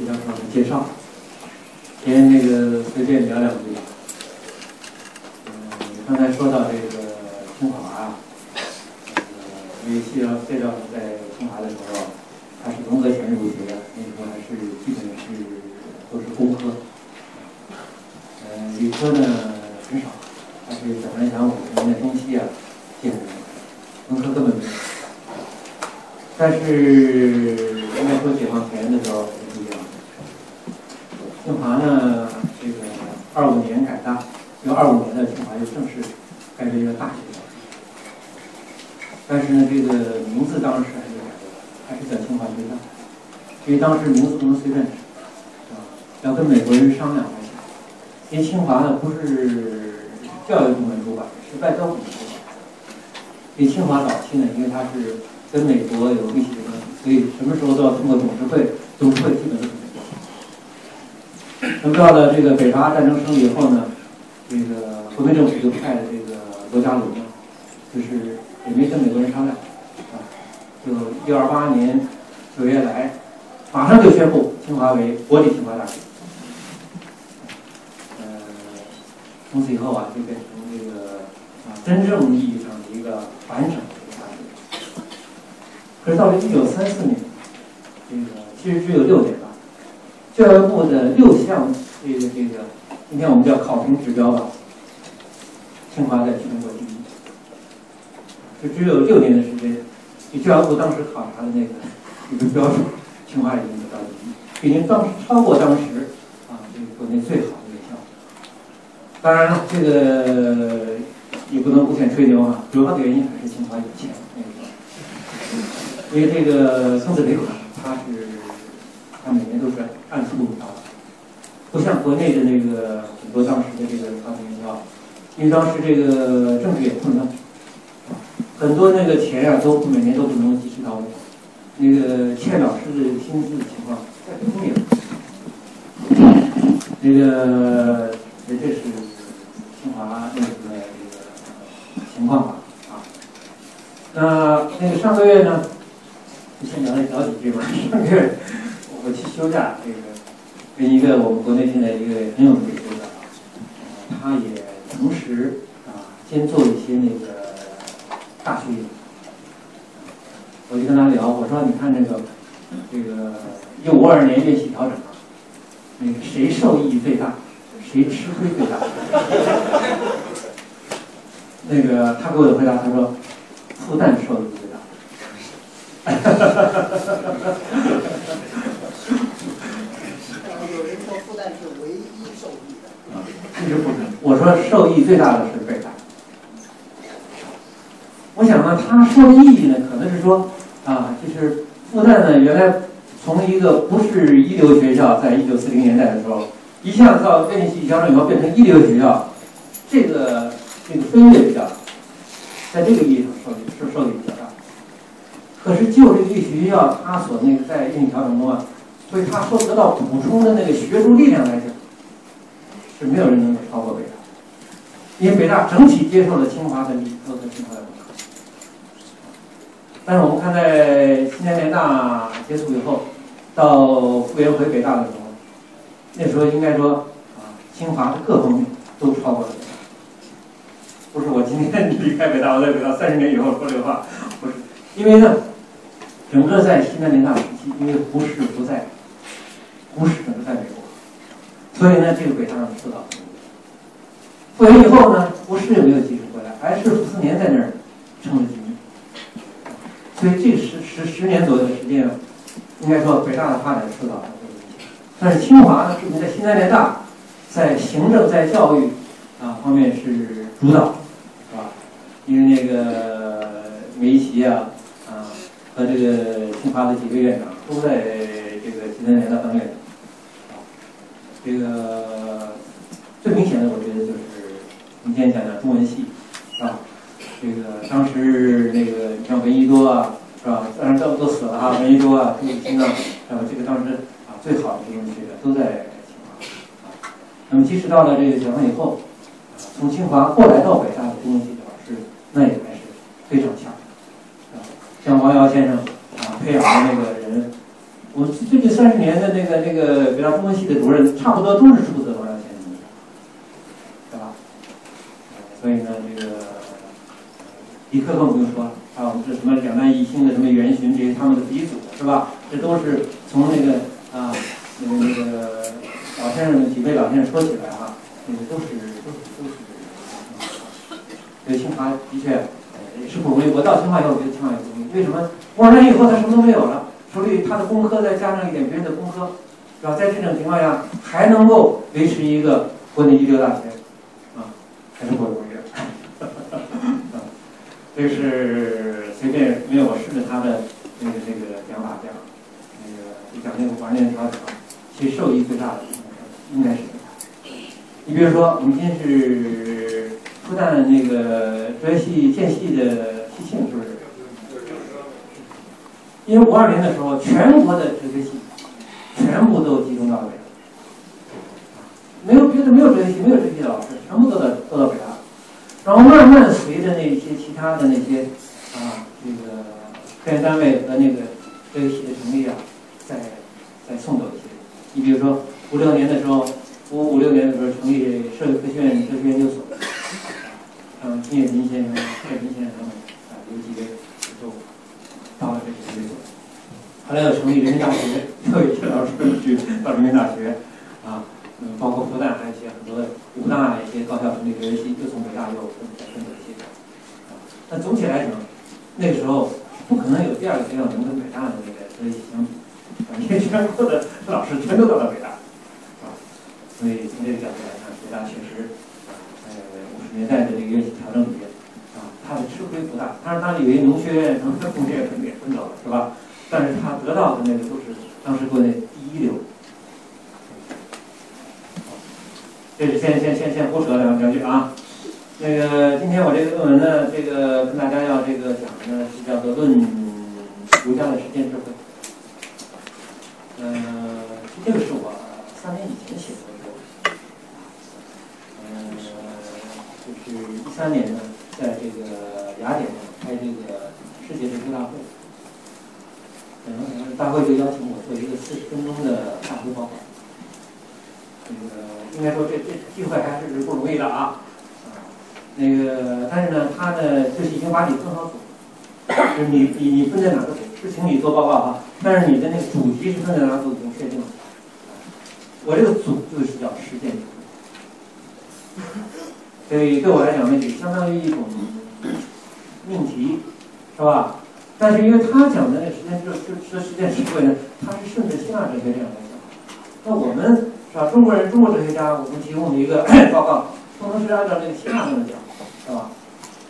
徐教授的介绍，先那个随便聊两句。嗯，刚才说到这个清华啊，呃，因为谢教谢教授在清华的时候，他是融合前入学的，那时候还是基本是都是工科，嗯，理科呢很少，但是讲来讲五十年代中期啊进入的，文科根本没有。但是应该说解放前的时候是不一样的。清华呢，这个二五年改大，就二五年的清华就正式改为一个大学校。但是呢，这个名字当时还是改的，还是叫清华学院，因为当时名字不能随便改，要跟美国人商量才行。因为清华呢不是教育部门主管，是外交部门主管。因为清华早期呢，因为它是跟美国有密切的关系，所以什么时候都要通过董事会，董事会基本都是美国。那么到了这个北伐战争胜利以后呢，这个国民政府就派了这个罗家伦，就是也没跟美国人商量，啊，就一二八年九月来，马上就宣布清华为国立清华大学。呃，从此以后啊，就变成这个啊真正意义上的一个完整的大学。可是到了一九三四年，这个其实只有六点吧，教育部的六项这个这个，今天我们叫考评指标吧，清华在全国第一，就只有六年的时间，就教育部当时考察的那个一个标准，清华已经得到第一，已经当时超过当时啊这个国内最好的院校。当然了，这个也不能无限吹牛啊，主要的原因还是清华有钱那个。因为这个松子赔款，它是它每年都是按速度交的，不像国内的那个很多当时的这个传统院校，因为当时这个政治也困难，很多那个钱啊都每年都不能及时到位，那个欠老师的薪资的情况在都有，那个这这是清华那个这个情况吧啊，那那个上个月呢？就先聊聊几句吧。上个月我去休假，这个跟一个我们国内现在一个很有名的学者啊，他也同时啊先做一些那个大学。我就跟他聊，我说你看这个这个一五二年院系调整啊，那个谁受益最大，谁吃亏最大？那个他给我的回答，他说复旦受益最大。有人说复旦是唯一受益的，其实不是，我说受益最大的是北大。我想呢，他说的意义呢，可能是说啊，就是复旦呢，原来从一个不是一流学校，在一九四零年代的时候，一下子到院系调整以后变成一流学校，这个这个飞跃比较，在这个意义上受益是受益比较大。可是就这个学校，它所那个在院系调整中啊，所以他说得到补充的那个学术力量来讲，是没有人能够超过北大，因为北大整体接受了清华的理科和清华的文科。但是我们看在七年联大结束以后，到傅园回北大的时候，那时候应该说啊，清华的各方面都超过了北大。不是我今天 离开北大，我在北大三十年以后说这个话，不是，因为呢，整个在西南联大时期，因为胡适不在，胡适整个在美国，所以呢，这个北大上受到很多。复员以后呢，不是没有继续回来，还是傅斯年在那儿撑着局面。所以这十十十年左右的时间，应该说北大的发展受到了影响。但是清华呢，是在西南联大，在行政在教育啊方面是主导，是吧？因为那个梅贻琦啊啊和这个清华的几个院长都在这个西南联大当院长。这个最明显的，我觉得就是今天讲讲中文系，啊？这个当时那个像闻一多啊，是吧？当然都都死了啊，闻一多啊，朱自清啊，这个当时啊最好的这种学者都在清华啊。那么即使到了这个解放以后，从清华过来到北大的中文系的老师，那也还是非常强，啊，像王瑶先生啊培养的那个，我最近三十年的那个那个北大中文系的主任，差不多都是出自王阳先生，对吧？所以呢，这个李克更不用说了，还有我们这什么两弹一星的什么元勋这些他们的鼻祖，是吧？这都是从那个啊那个那个老先生几位老先生说起来啊，那个都是都是都是。这个清华的确是不容易。我到清华以后，我觉得清华也不容易。为什么？博士班以后他什么都没有了，手里他的工科再加上一点别人的工科，是吧？在这种情况下，还能够维持一个国内一流大学，啊，还是不容易的。啊，这是随便没有我顺着他的那个这个讲法讲，那个讲那个玩念条条，其实受益最大的应该是你比如说，我们今天是复旦那个哲学系建系的系庆，是不是？因为五二年的时候，全国的哲学系全部都集中到北大，没有别的，没有哲学系，没有哲学系的老师，全部都到都到北大。然后慢慢随着那些其他的那些啊，这个科研单位和那个哲学系的成立啊，再再送走一些。你比如说五六年的时候，五五六年的时候成立社会科学院哲学研究所，嗯，金岳霖先生、蔡斌先生啊，有几位都到了这个研究所。后来又成立人民大学，又有一些老师去到人民大学，啊，嗯，包括复旦还有一些很多的武大一些高校成立哲学系，又从北大又分再分走一些。但总体来讲，那个时候不可能有第二个学校能跟北大的那个哲学系相比，啊，因为全国的老师全都到了北大，啊，所以从这个角度来看，北大确实，在五十年代的这个院系调整里面，啊，它的吃亏不大。当然，它以为农学院、农科工学院肯定也分走了，是吧？但是他得到的那个都是当时国内第一流。这是先先先先胡扯两两句啊。那个今天我这个论文呢，这个跟大家要这个讲的呢是叫做《论儒家的实践智慧》。嗯，这个是我三年以前写的论文。嗯，就是一三年呢，在这个雅典开这个世界哲学大会。嗯，大会就邀请我做一个四十分钟的大会报告。那个应该说这这机会还是不容易的啊。那个，但是呢，他呢就是已经把你分好组，就是你你你分在哪个组，是请你做报告哈。你的那个主题是分在哪个组已经确定了。我这个组就是叫实践组，所以对我来讲那，就相当于一种命题，是吧？但是因为他讲的那个实践就是说实践智慧呢，他是顺着希腊哲学这样来讲。那我们是吧？中国人，中国哲学家，我们提供的一个 报告，不能是按照那个希腊那么讲，是吧？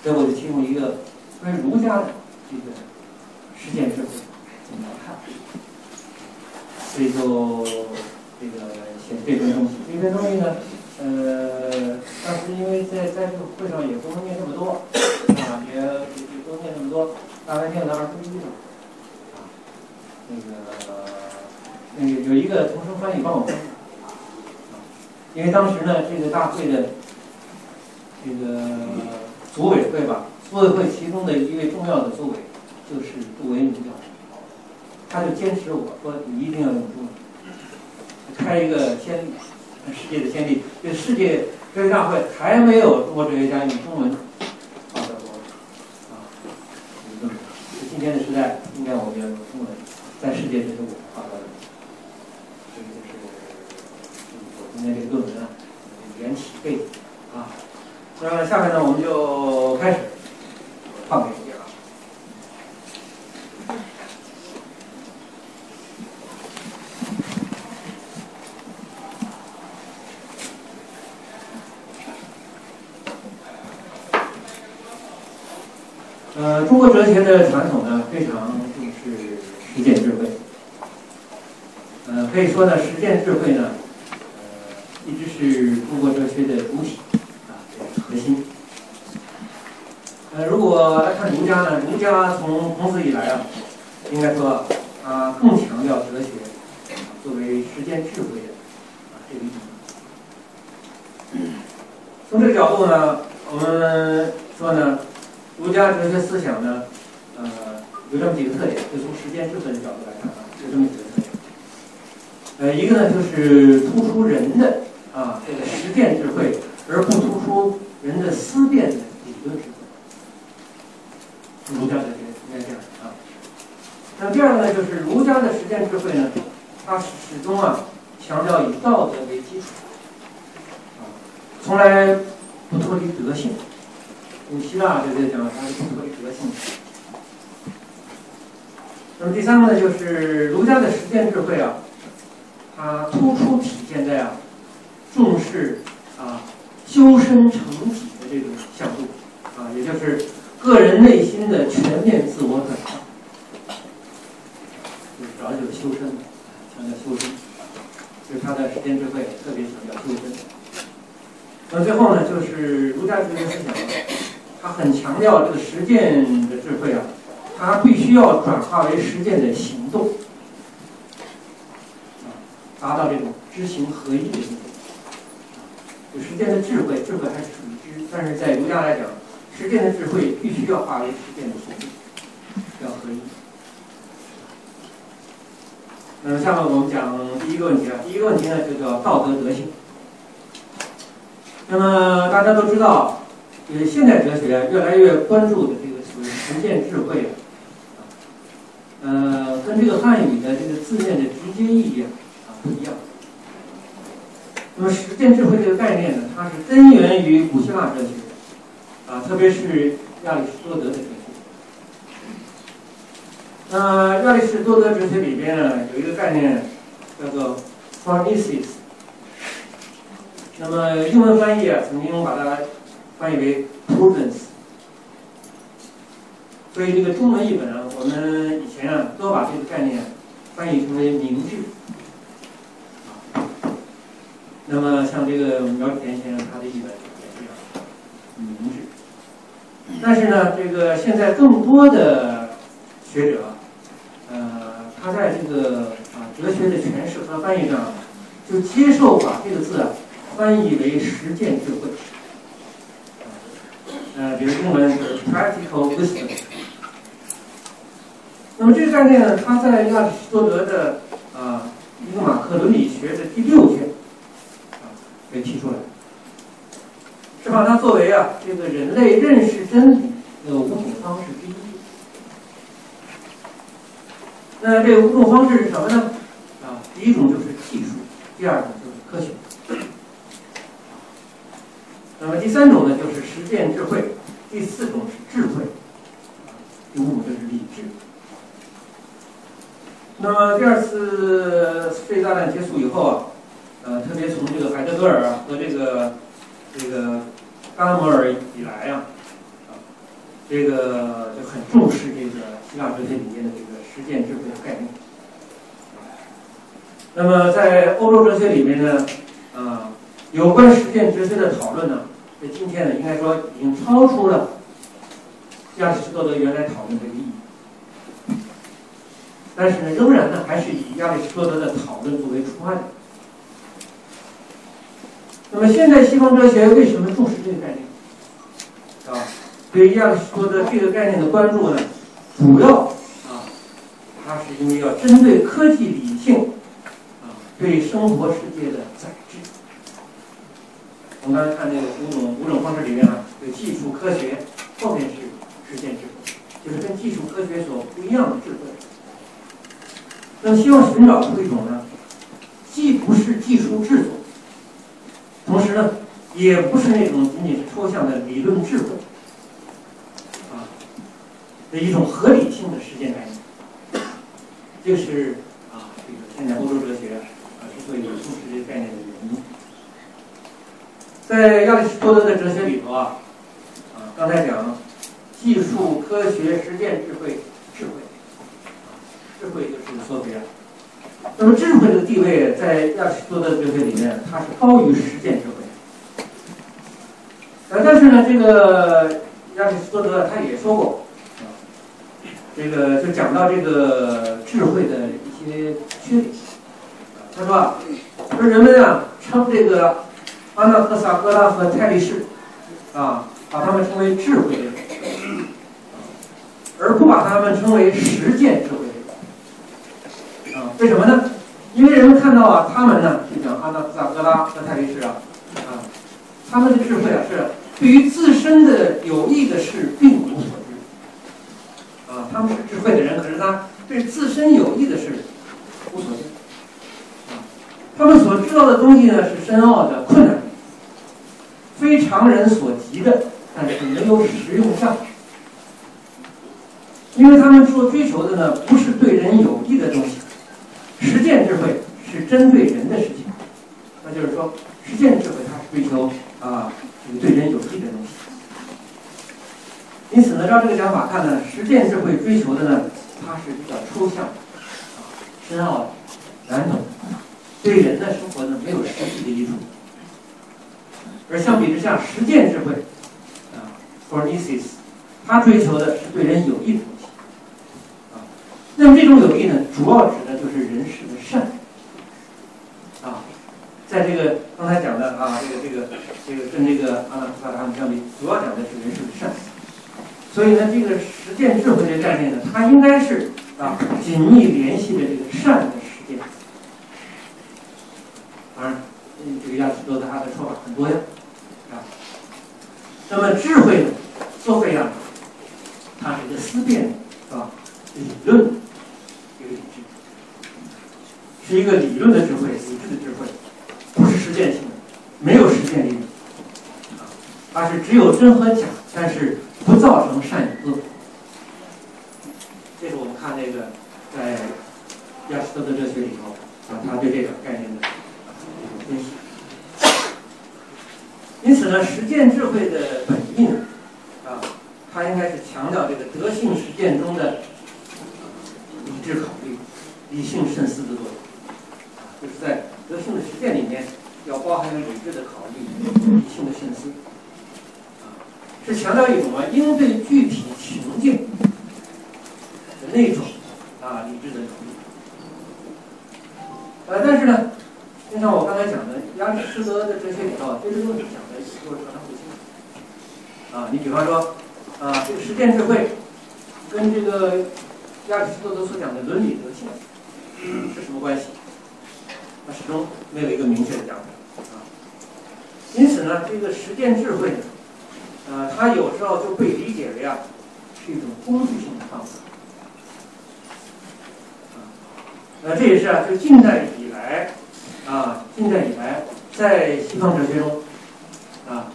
所以我就提供一个关于儒家的这个实践智慧怎么看，所以就这个写这篇东西。这篇东西呢，呃，当时因为在在这个会上也不能念这么多，啊，也也不能念这么多。大概念了二分之一吧，啊，那个那个有一个同声翻译帮我翻译，啊，因为当时呢，这个大会的这个组委会吧，组委会其中的一位重要的组委就是杜维明教授，他就坚持我说你一定要用中文，开一个先例，世界的先例，这世界科学大会还没有中国哲学家用中文。今天的时代，应该我们要用中文在世界这个舞台发表的，这个就是我今天这个论文啊，缘起背景啊。那么下面呢，我们就开始放给你了。呃，中国哲学的传统呢，非常重视实践智慧。呃，可以说呢，实践智慧呢，呃，一直是中国哲学的主体啊，核心。呃，如果来看儒家呢，儒家从孔子以来啊，应该说啊，更强调哲学作为实践智慧的啊这个意义。从这个角度呢，我们说呢。儒家哲学思想呢，呃，有这么几个特点，就从实践智慧的角度来看啊，有这么几个特点。呃，一个呢就是突出人的啊这个实践智慧，而不突出人的思辨的理论智慧。儒家哲学应该这样啊。那第二个呢，就是儒家的实践智慧呢，它始终啊强调以道德为基础，啊，从来不脱离德性。古希腊就在讲，它是不脱离德性。那么第三个呢，就是儒家的实践智慧啊，它突出体现在啊重视啊修身成体的这种向度啊，也就是个人内心的全面自我转化，就是主要就是修身，强调修身，就是他的实践智慧特别强调修身。那最后呢，就是儒家哲学思想。他很强调这个实践的智慧啊，它必须要转化为实践的行动，啊，达到这种知行合一的境界。就实践的智慧，智慧还是属于知，但是在儒家来讲，实践的智慧必须要化为实践的行动，要合一。那么下面我们讲第一个问题啊，第一个问题呢就叫道德德性。那么大家都知道。呃，现代哲学越来越关注的这个所谓实践智慧，呃，跟这个汉语的这个字面的直接意义啊不一样。那么实践智慧这个概念呢，它是根源于古希腊哲学啊，特别是亚里士多德的哲学。那亚里士多德哲学里边呢，有一个概念叫做 phronesis。那么英文翻译啊，曾经把它。翻译为 prudence，所以这个中文译本啊，我们以前啊都把这个概念翻译成为明智。那么像这个苗田先生他的译本也是这样，明智。但是呢，这个现在更多的学者，呃，他在这个啊哲学的诠释和翻译上，就接受把这个字啊翻译为实践智慧。呃，比如英文是 practical wisdom。那么这个概念呢，它在亚里士多德的啊一个马克伦理学的第六卷啊被提出来，把它作为啊这个人类认识真理的五种方式之一。那这五种方式是什么呢？啊，第一种就是技术，第二种就是科学。那么第三种呢，就是实践智慧；第四种是智慧；第五种就是理智。那么第二次世界大战结束以后啊，呃，特别从这个海德格尔和这个这个伽摩尔以来啊，啊，这个就很重视这个希腊哲学里面的这个实践智慧的概念。那么在欧洲哲学里面呢，啊，有关实践哲学的讨论呢。在今天呢，应该说已经超出了亚里士多德原来讨论这个意义，但是呢，仍然呢还是以亚里士多德的讨论作为出发点。那么现在西方哲学为什么重视这个概念？啊，对亚里士多德这个概念的关注呢，主要啊，它是因为要针对科技理性啊对生活世界的载。我们刚才看那个五种五种方式里面啊，有技术科学，后面是实践智慧，就是跟技术科学所不一样的智慧。那么希望寻找出一种呢，既不是技术制作，同时呢，也不是那种仅仅是抽象的理论智慧，啊，的一种合理性的实践概念。这是啊，这个现在欧洲哲学啊之所以重视这个概念的原因。在亚里士多德的哲学里头啊，啊，刚才讲技术、科学、实践、智慧、智慧，智慧就是缩别。那么智慧的地位在亚里士多德哲学里面，它是高于实践智慧。呃，但是呢，这个亚里士多德他也说过，这个就讲到这个智慧的一些缺点。他说，说人们啊称这个。阿那克萨格拉和泰利士，啊，把他们称为智慧的人，而不把他们称为实践智慧，为什么呢？因为人们看到啊，他们呢，就讲阿那萨格拉和泰利士啊，啊，他们的智慧啊，是对于自身的有益的事并无所知。啊，他们是智慧的人，可是他对自身有益的事无所知。啊，他们所知道的东西呢，是深奥的、困难的，非常人所及的，但是没有实用价值。因为他们所追求的呢，不是对人有益的东西，实践智慧是针对人的事情，那就是说，实践智慧它是追求啊，这个对人有益的东西。因此呢，照这个讲法看呢，实践智慧追求的呢，它是比较抽象、深奥、难懂，对人的生活呢没有实际的益处。而相比之下，实践智慧啊 f o r n e s i s 它追求的是对人有益的东西。那么这种有益呢，主要指的就是人世的善啊，在这个刚才讲的啊，这个这个这个跟这个阿那菩萨他们相比，主要讲的是人世的善。所以呢，这个实践智慧这个概念呢，它应该是啊紧密联系着这个善的实践。当然，这个亚里士多德他的说法很多样啊。那么智慧呢，作为啊，它是一个思辨啊理论。是一个理论的智慧，理智的智慧，不是实践性的，没有实践力的，它是只有真和假，但是不造成善与恶。这是我们看那个在亚里士多德哲学里头啊，他对这个概念的。因此呢，实践智慧的本意呢，啊，它应该是强调这个德性实践中的理智考虑、理性慎思的作用。就是在德性的实践里面，要包含有理智的考虑、理性的慎思，啊，是强调一种啊应对具体情境的那种啊理智的考虑。呃，但是呢，就像我刚才讲的，亚里士多德的哲学里头，这些东西讲的就是常常不清楚。啊，你比方说，啊，这个实践智慧跟这个亚里士多德所讲的伦理德性是什么关系？他始终没有一个明确的讲法啊，因此呢，这个实践智慧呢，呃，它有时候就被理解为啊，是一种工具性的方法。啊，呃，这也是啊，就近代以来啊，近代以来在西方哲学中啊，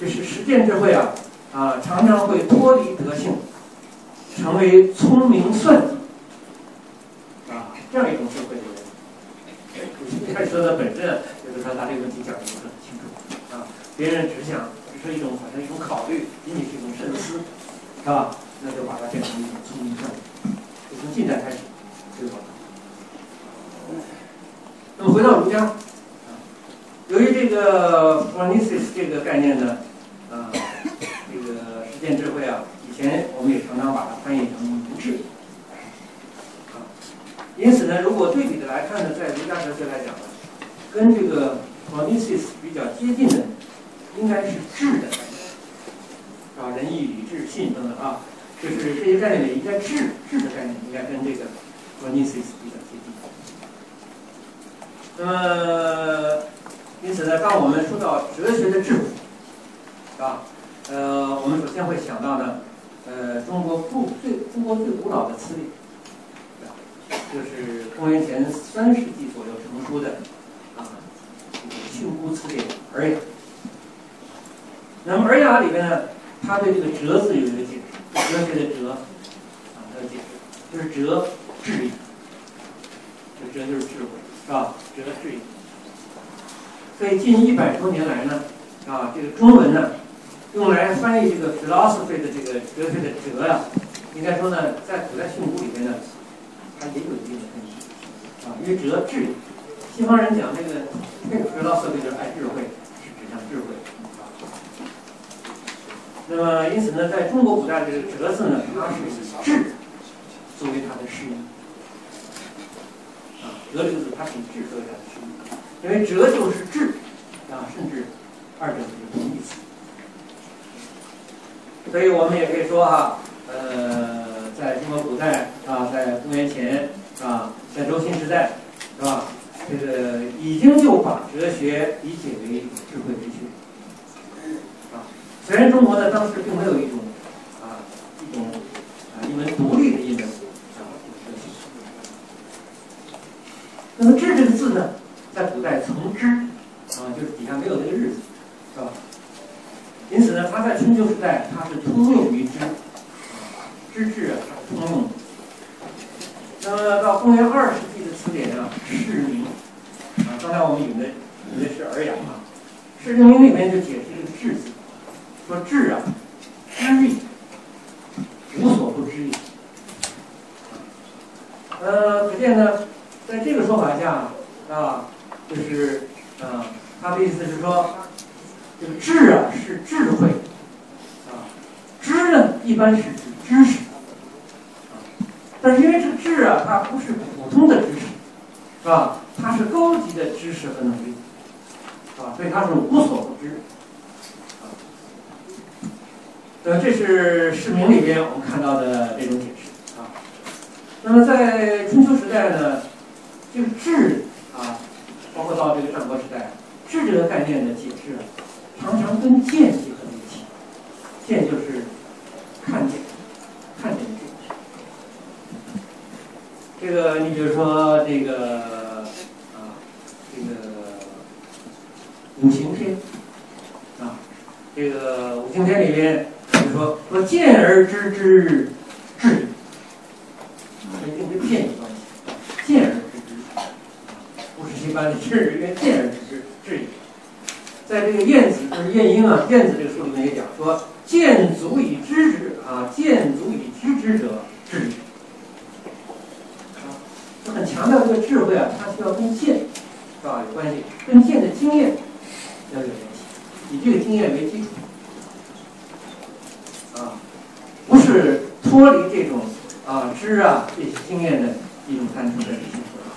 就是实践智慧啊啊，常常会脱离德性，成为聪明算计。这样一种智慧。亚里士多德本身，就是说他这个问题讲的不是很清楚啊。别人只想只是一种好像一种考虑，仅仅是一种慎思，是吧？那就把它变成一种聪明算计。就从近代开始对吧。那么回到儒家，由于这个 “foresis” 这个概念呢，啊，这个实践智慧啊，以前我们也常常把它翻译成明智。因此呢，如果对比的来看呢，在儒家哲学来讲呢，跟这个 p h r o n e s i s 比较接近的，应该是智的概念，啊，仁义礼智信等等啊，就是这些概念里，应该智智的概念应该跟这个 p h r o n e s i s 比较接近。那么，因此呢，当我们说到哲学的智慧，啊，呃，我们首先会想到呢，呃，中国古最中国最古老的词典。就是公元前三世纪左右成书的啊，这个《训诂词典》《尔雅》。那么《尔雅》里边呢，他对这个“哲”字有一个解释，哲学的“哲”啊，他的解释就是“哲”智也，这“哲”就是智慧，是吧？“哲”智也。所以近一百多年来呢，啊，这个中文呢，用来翻译这个 philosophy 的这个哲学的“哲”呀，应该说呢，在古代训诂里边呢。它也有一定的分歧啊，因为哲智，西方人讲这个那个 philosophy 就是爱智慧，是指向智慧啊。那么因此呢，在中国古代这个哲字呢，它是以智作为它的释义啊，哲这个字它是以智作为它的释义，因为哲就是智啊，甚至二者是同义词。所以我们也可以说哈，呃。在中国古代啊，在公元前啊，在周秦时代，是吧？这个已经就把哲学理解为智慧之学啊。虽然中国呢当时并没有一种啊一种啊一门独立的一门啊。那么“智”这个字呢，在古代从之啊，就是底下没有那个日字，是吧？因此呢，它在春秋时代它是通用于知，知治啊，它是通用。那么到公元二世纪的词典啊，《释名》啊，刚才我们引的引的是《尔雅》啊，《释名》里面就解释这个“智”字，说“智”啊，知矣，无所不知也。呃，可见呢，在这个说法下啊，就是啊，他的意思是说，这个“智”啊是智慧啊，“知”呢一般是指知识。但是因为这个智啊，它不是普通的知识，是吧？它是高级的知识和能力，是吧？所以它是无所不知，呃，这是释名里边我们看到的这种解释啊。那么在春秋时代呢，这个智啊，包括到这个战国时代，智这个概念的解释啊，常常跟见结合在一起。见就是看见，看见。这这个，你比如说这个啊，这个五行篇啊，这个五行篇里边就说说见而知之智，所以跟这见有关系。见而知之，不是一般的知，因为见而知之智也。在这个《晏子》就是晏婴啊，《晏子》这个书里面也讲说，见足以知之啊，见足以知之者智也。很强调这个智慧啊，它需要跟见，是吧？有关系，跟见的经验要有联系，以这个经验为基础，啊，不是脱离这种啊知啊这些经验的一种单纯的理性啊。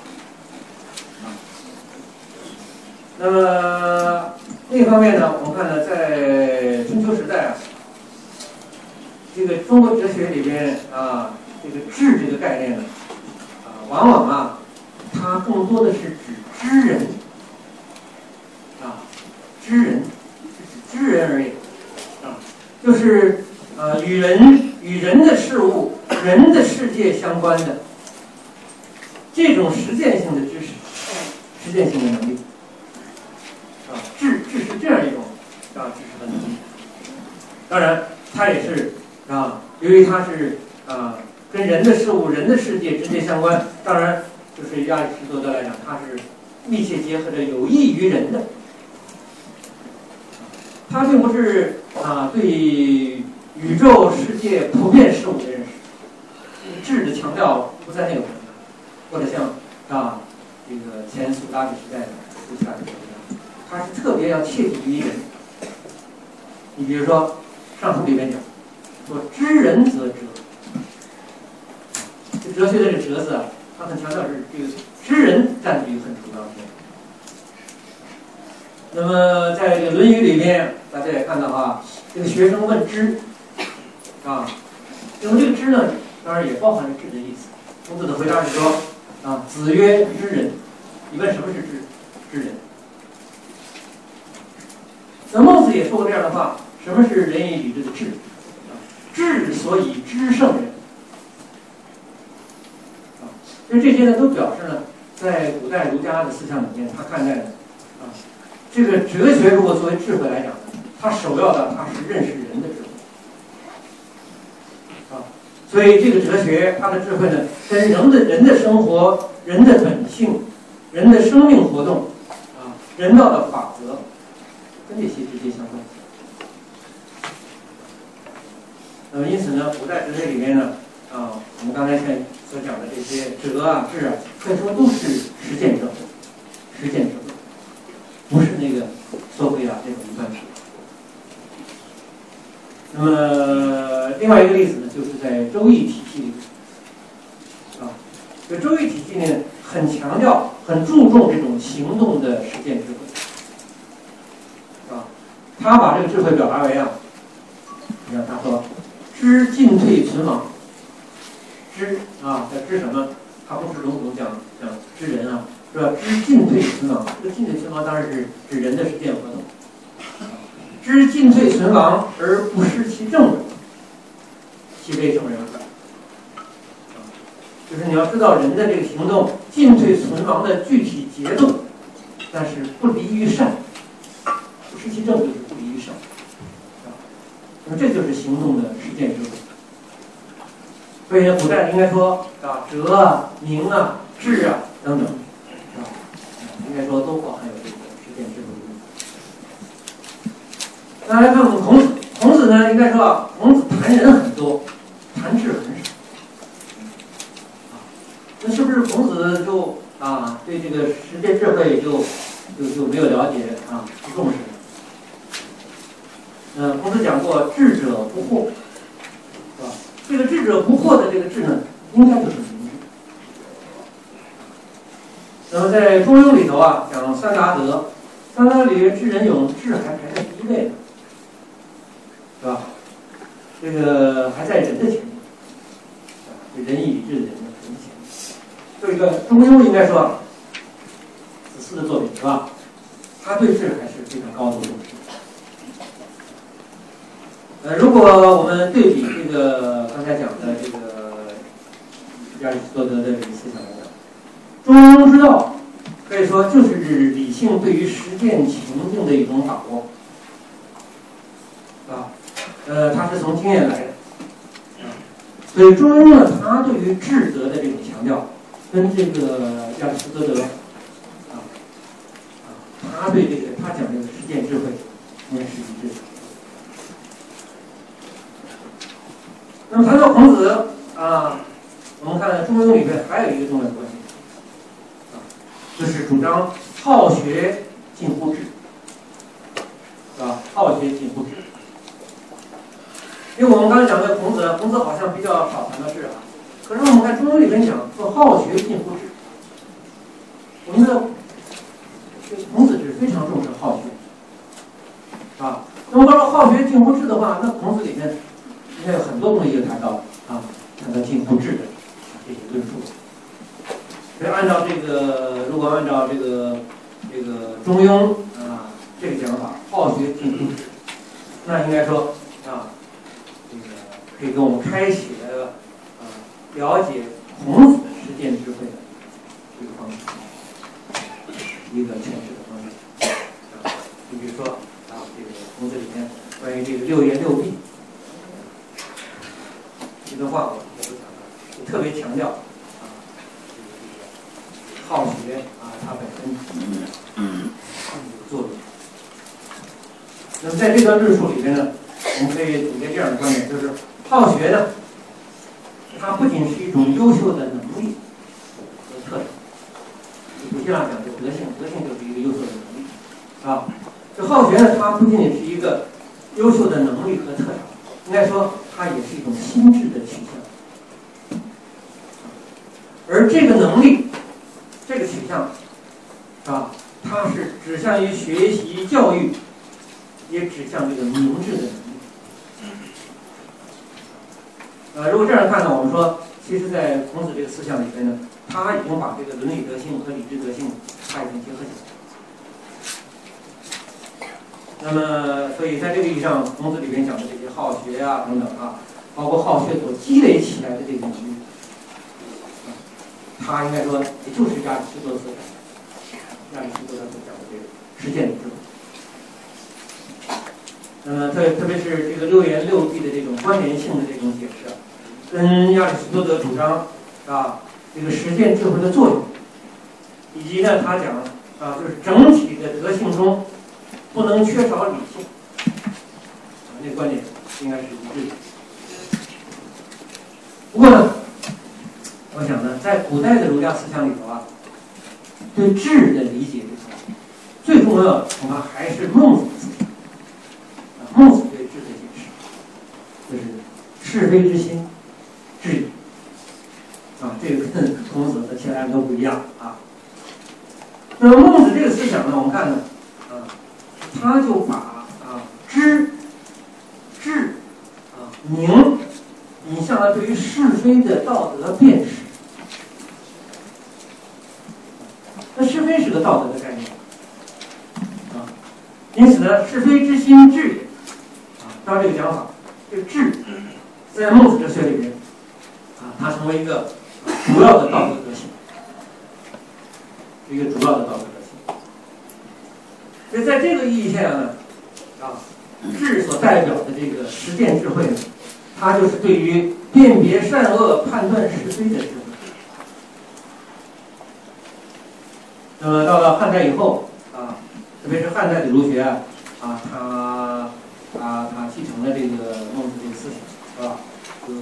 那么另一方面呢，我们看呢，在春秋时代啊，这个中国哲学里边啊，这个智这个概念呢啊。往往啊，它更多的是指知人，啊，知人是指知人而已，啊，就是呃与人与人的事物、人的世界相关的这种实践性的知识、实践性的能力，啊，智智是这样一种啊知识和能力。当然，它也是啊，由于它是啊。跟人的事物、人的世界直接相关，当然就是亚里士多德来讲，它是密切结合着有益于人的。它并不是啊对宇宙世界普遍事物的认识，质的强调不在那个方面，或者像啊这个前苏拉底时代的苏下的一样，它是特别要切题于人。你比如说《上书》里面讲说：“知人则知。”哲学的这“哲”字啊，他很强调是这个知人占据一个很主要的。那么，在这个《论语》里面，大家也看到啊，这个学生问知，啊，那么这个“知”呢，当然也包含着“智”的意思。孔子的回答是说：“啊，子曰：知人。”你问什么是知？知人。那孟子也说过这样的话：“什么是仁义礼智的智？啊，智所以知圣人。”其实这些呢，都表示呢，在古代儒家的思想里面，他看待的啊，这个哲学如果作为智慧来讲呢，它首要的它是认识人的智慧啊，所以这个哲学它的智慧呢，跟人的人的生活、人的本性、人的生命活动啊、人道的法则，跟这些直接相关。那么因此呢，古代哲学里面呢，啊，我们刚才看。所讲的这些哲啊、智啊，可以说都是实践者，实践者，不是那个索菲亚这种一般式。那么另外一个例子呢，就是在《周易》体系里，啊，这《周易》体系呢，很强调、很注重这种行动的实践智慧，啊，他把这个智慧表达为啊，你看他说：“知进退存亡。”知啊，在知什么？他不是笼统讲讲知人啊，是吧？知进退存亡，这进退存亡当然是指人的实践活动。知进退存亡而不失其正者，其为正人。就是你要知道人的这个行动进退存亡的具体节奏，但是不离于善，不失其正就是不离于善。那么这就是行动的实践智慧。所以古代应该说啊，哲啊、明啊、智啊等等，啊，应该说都包含有这个实践智慧的。那来看我们孔子，孔子呢，应该说啊，孔子谈人很多，谈智很少。那是不是孔子就啊对这个实践智慧就就就没有了解啊不重视？嗯，孔子讲过“智者不惑”，这个“智者不惑”的这个“智”呢，应该就是明。那么在《中庸》里头啊，讲三达德，三达德里智人勇，智还排在第一位呢，是吧？这个还在人的前面，这仁义礼智的人。这个中庸应该说，子思的作品是吧？他对智还是非常高度重视。呃，如果我们对比这个刚才讲的这个德的这个思想来讲，中庸之道可以说就是指理性对于实践情境的一种把握，啊，呃，他是从经验来的，啊，所以中庸呢，他对于智德的这种强调。跟这个亚里士多德啊啊，他对这个他讲这个实践智慧应该是一致的。那么谈到孔子啊，我们看《中庸》里面还有一个重要的观点啊，就是主张好学近乎智，是吧？好学近乎智。因为我们刚才讲的孔子，孔子好像比较少谈到智啊。可是我们看《中庸》里面讲说好学近乎智，我们的孔子是非常重视好学，啊，那么说好学近乎智的话，那孔子里面应该有很多东西就谈到啊，谈到近乎智的这些论述。所以按照这个，如果按照这个这个《中庸》啊这个讲法，好学近乎智，那应该说啊，这个可以给我们开启。了了解孔子的实践智慧的一个方式，一个诠释的方式。你比如说啊，这个孔子里面关于这个六言六必一段话，我，特别强调啊，好学啊，它本身有作用。那么在这段论述里边呢，我们可以总结这样的观点，就是好学的。它不仅是一种优秀的能力和特长，古希腊讲就德性，德性就是一个优秀的能力，啊，这好学呢，它不仅仅是一个优秀的能力和特长，应该说它也是一种心智的取向，而这个能力，这个取向，啊，它是指向于学习教育，也指向这个明智的能力。呃，如果这样看呢，我们说，其实，在孔子这个思想里边呢，他已经把这个伦理德性和理智德性，他已经结合起来。那么，所以在这个意义上，孔子里边讲的这些好学啊等等啊，包括好学所积累起来的这种能力，他应该说，也就是亚里士多德所讲，亚里士多德所讲的这个实践智慧。那么，特特别是这个六言六必的这种关联性的这种解释。跟亚里士多德主张啊，这个实践智慧的作用，以及呢，他讲啊，就是整体的德性中不能缺少理性，啊，那观点应该是一致的。不过呢，我想呢，在古代的儒家思想里头啊，对智的理解里头，最重要的恐怕还是孟子的思想。孟子对智的解释，就是是非之心。质疑啊，这个跟孔子和其他人都不一样啊。那么孟子这个思想呢，我们看呢，啊，他就把啊知、智、啊明引向了对于是非的道德辨识。那非是个道德的概念啊。因此呢，是非之心智啊。照这个讲法，这个智在孟子哲学里边啊，它成为一个主要的道德德性，一个主要的道德德性。所以在这个意义下呢，啊，智所代表的这个实践智慧呢，它就是对于辨别善恶、判断是非的智慧。那么到了汉代以后啊，特别是汉代的儒学啊，啊，他啊他继承了这个孟子这个思想，是吧？就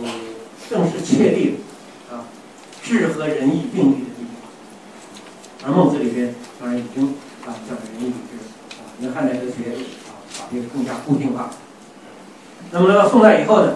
正式确立啊智和仁义并立的地位。而孟子里边当然已经啊讲仁义礼智啊，因为汉代哲学啊把这个更加固定化。那么到了宋代以后呢？